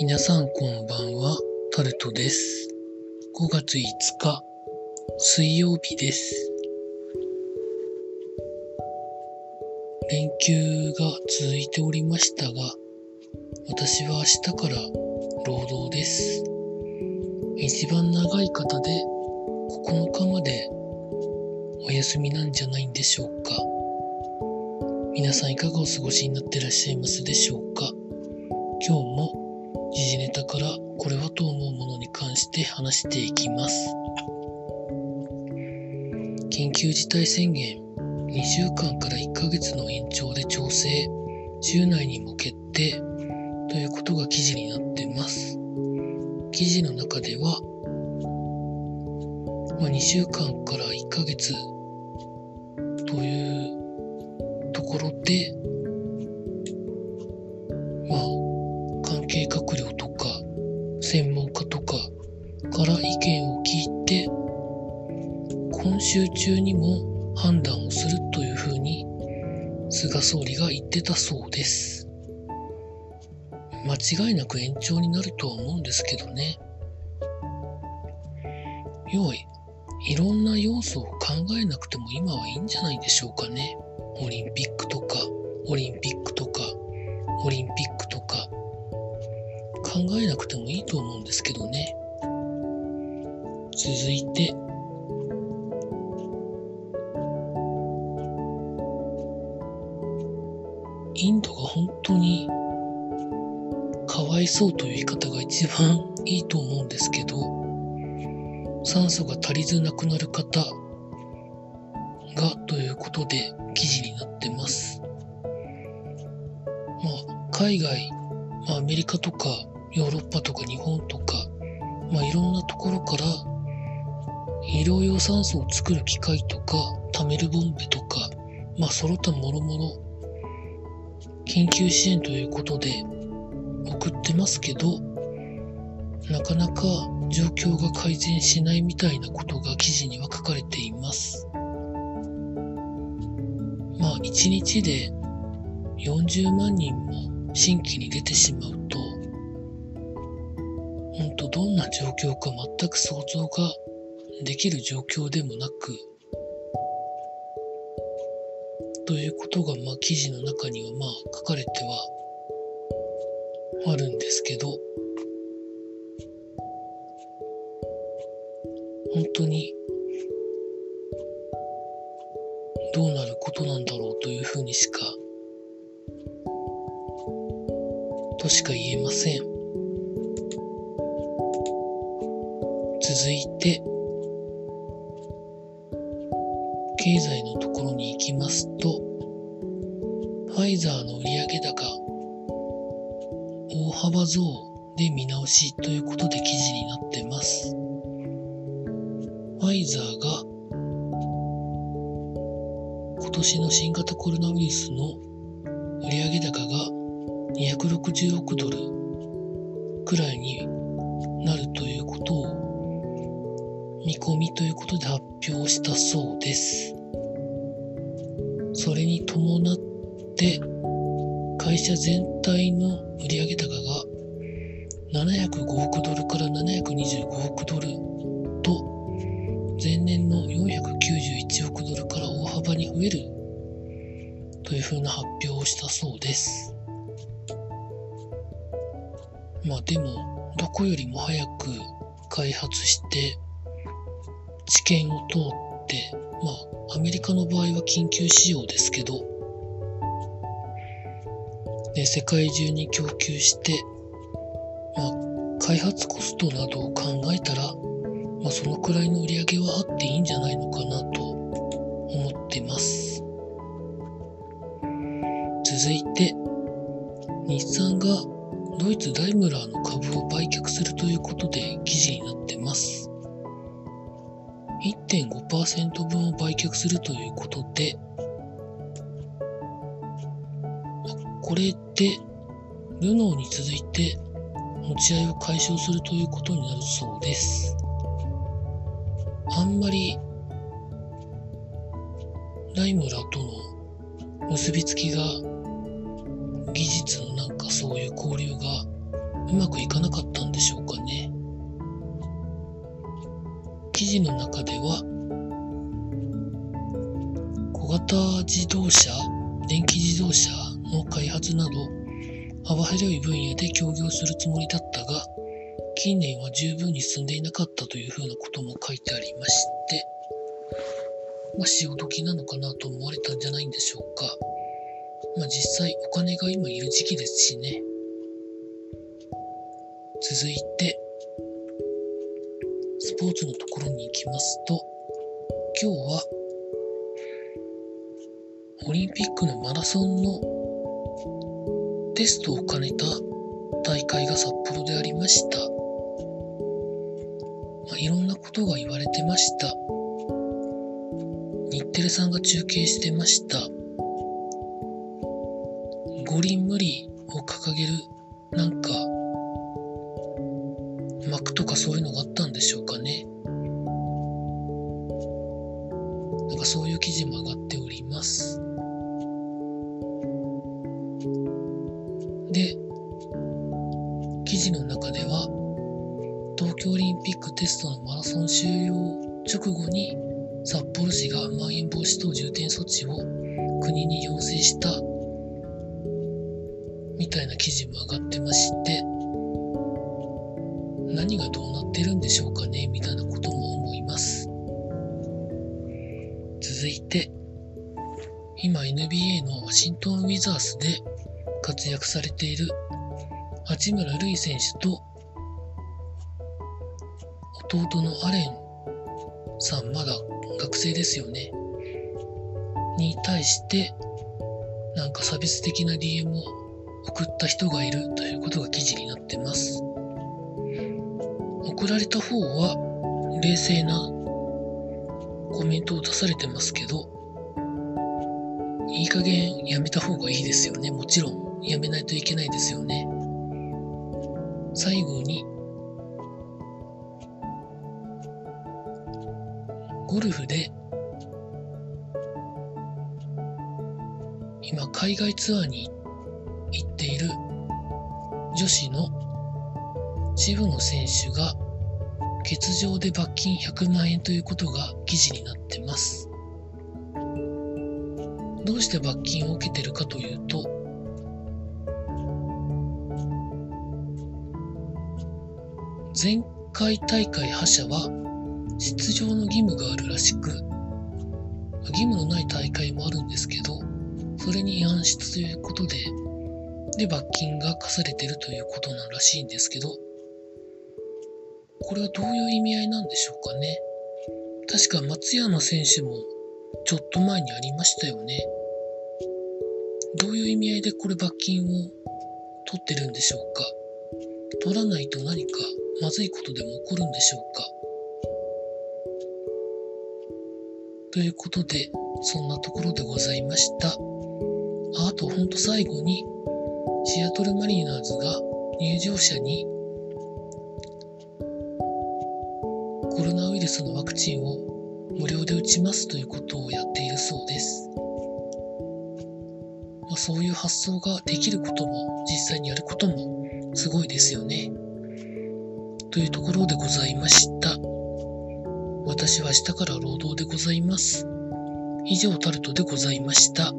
皆さんこんばんは、タルトです。5月5日、水曜日です。連休が続いておりましたが、私は明日から労働です。一番長い方で9日までお休みなんじゃないんでしょうか。皆さんいかがお過ごしになってらっしゃいますでしょうか。今日も話していきます。緊急事態宣言2週間から1ヶ月の延長で調整、週内にも決定ということが記事になってます。記事の中では、まあ、2週間から1ヶ月というところで、から意見を聞いて今週中にも判断をするというふうに菅総理が言ってたそうです。間違いなく延長になるとは思うんですけどね。要はいろんな要素を考えなくても今はいいんじゃないでしょうかね。オリンピックとかオリンピックとかオリンピックとか。考えなくてもいいと思うんですけどね。続いて、インドが本当にかわいそうという言い方が一番いいと思うんですけど、酸素が足りず亡くなる方がということで記事になってます。まあ、海外、まあ、アメリカとかヨーロッパとか日本とか、まあ、いろんなところから医療用酸素を作る機械とか貯めるボンベとか、まあ、その他もろもろ緊急支援ということで送ってますけどなかなか状況が改善しないみたいなことが記事には書かれています。まあ1日で40万人も新規に出てしまうと本当どんな状況か全く想像ができる状況でもなくということがまあ記事の中にはまあ書かれてはあるんですけど本当にどうなることなんだろうというふうにしかとしか言えません。続いて、経済のところに行きますと、ファイザーの売上高、大幅増で見直しということで記事になってます。ファイザーが今年の新型コロナウイルスの売上高が260億ドルくらいになるということを見込みということで発表したそうです。それに伴って会社全体の売上高が705億ドルから725億ドルと前年の491億ドルから大幅に増えるというふうな発表をしたそうです。まあでも、どこよりも早く開発して、治験を通って、まあ、アメリカの場合は緊急使用ですけど、で世界中に供給して、まあ、開発コストなどを考えたら、まあ、そのくらいの売り上げはあっていいんじゃないのかなと思ってます。続いて、日産がドイツダイムラーの株を売却するということで記事になってます。1.5%分を売却するということで、これでルノーに続いて持ち合いを解消するということになるそうです。あんまりダイムラとの結びつきが技術のなんかそういう交流がうまくいかなかったんでしょうかね。記事の中では、小型自動車、電気自動車の開発など、幅広い分野で協業するつもりだったが、近年は十分に進んでいなかったというふうなことも書いてありまして、まあ、潮時なのかなと思われたんじゃないんでしょうか。まあ、実際お金が今いる時期ですしね。続いて、ポーツのところに行きますと、今日は、オリンピックのマラソンのテストを兼ねた大会が札幌でありました。まあ、いろんなことが言われてました。日テレさんが中継してました。五輪無理を掲げるなんかかそういうのがあったんでしょうかね。なんかそういう記事も上がっております。で、記事の中では、東京オリンピックテストのマラソン終了直後に、札幌市がまん延防止等重点措置を国に要請したみたいな記事も上がってまして、何がどうなってるんでしょうかねみたいなことも思います。続いて、今 NBA のワシントン・ウィザースで活躍されている八村塁選手と弟のアレンさんまだ学生ですよねに対してなんか差別的な DM を送った人がいるということが記事になってます送られた方は冷静なコメントを出されてますけどいい加減やめた方がいいですよねもちろんやめないといけないですよね。最後に、ゴルフで、今海外ツアーに行っている女子の渋野選手が欠場で罰金100万円ということが記事になってます。どうして罰金を受けてるかというと、前回大会覇者は出場の義務があるらしく、義務のない大会もあるんですけど、それに違反したということで、で、罰金が課されてるということなんらしいんですけど、これはどういう意味合いなんでしょうかね。確か松山選手もちょっと前にありましたよね。どういう意味合いでこれ罰金を取ってるんでしょうか。取らないと何かまずいことでも起こるんでしょうかということで、そんなところでございました。あと、ほんと最後に、シアトルマリーナーズが入場者にイルスのワクチンを無料で打ちますということをやっているそうです。まあ、そういう発想ができることも実際にやることもすごいですよね。というところでございました。私は明日から労働でございます。以上タルトでございました。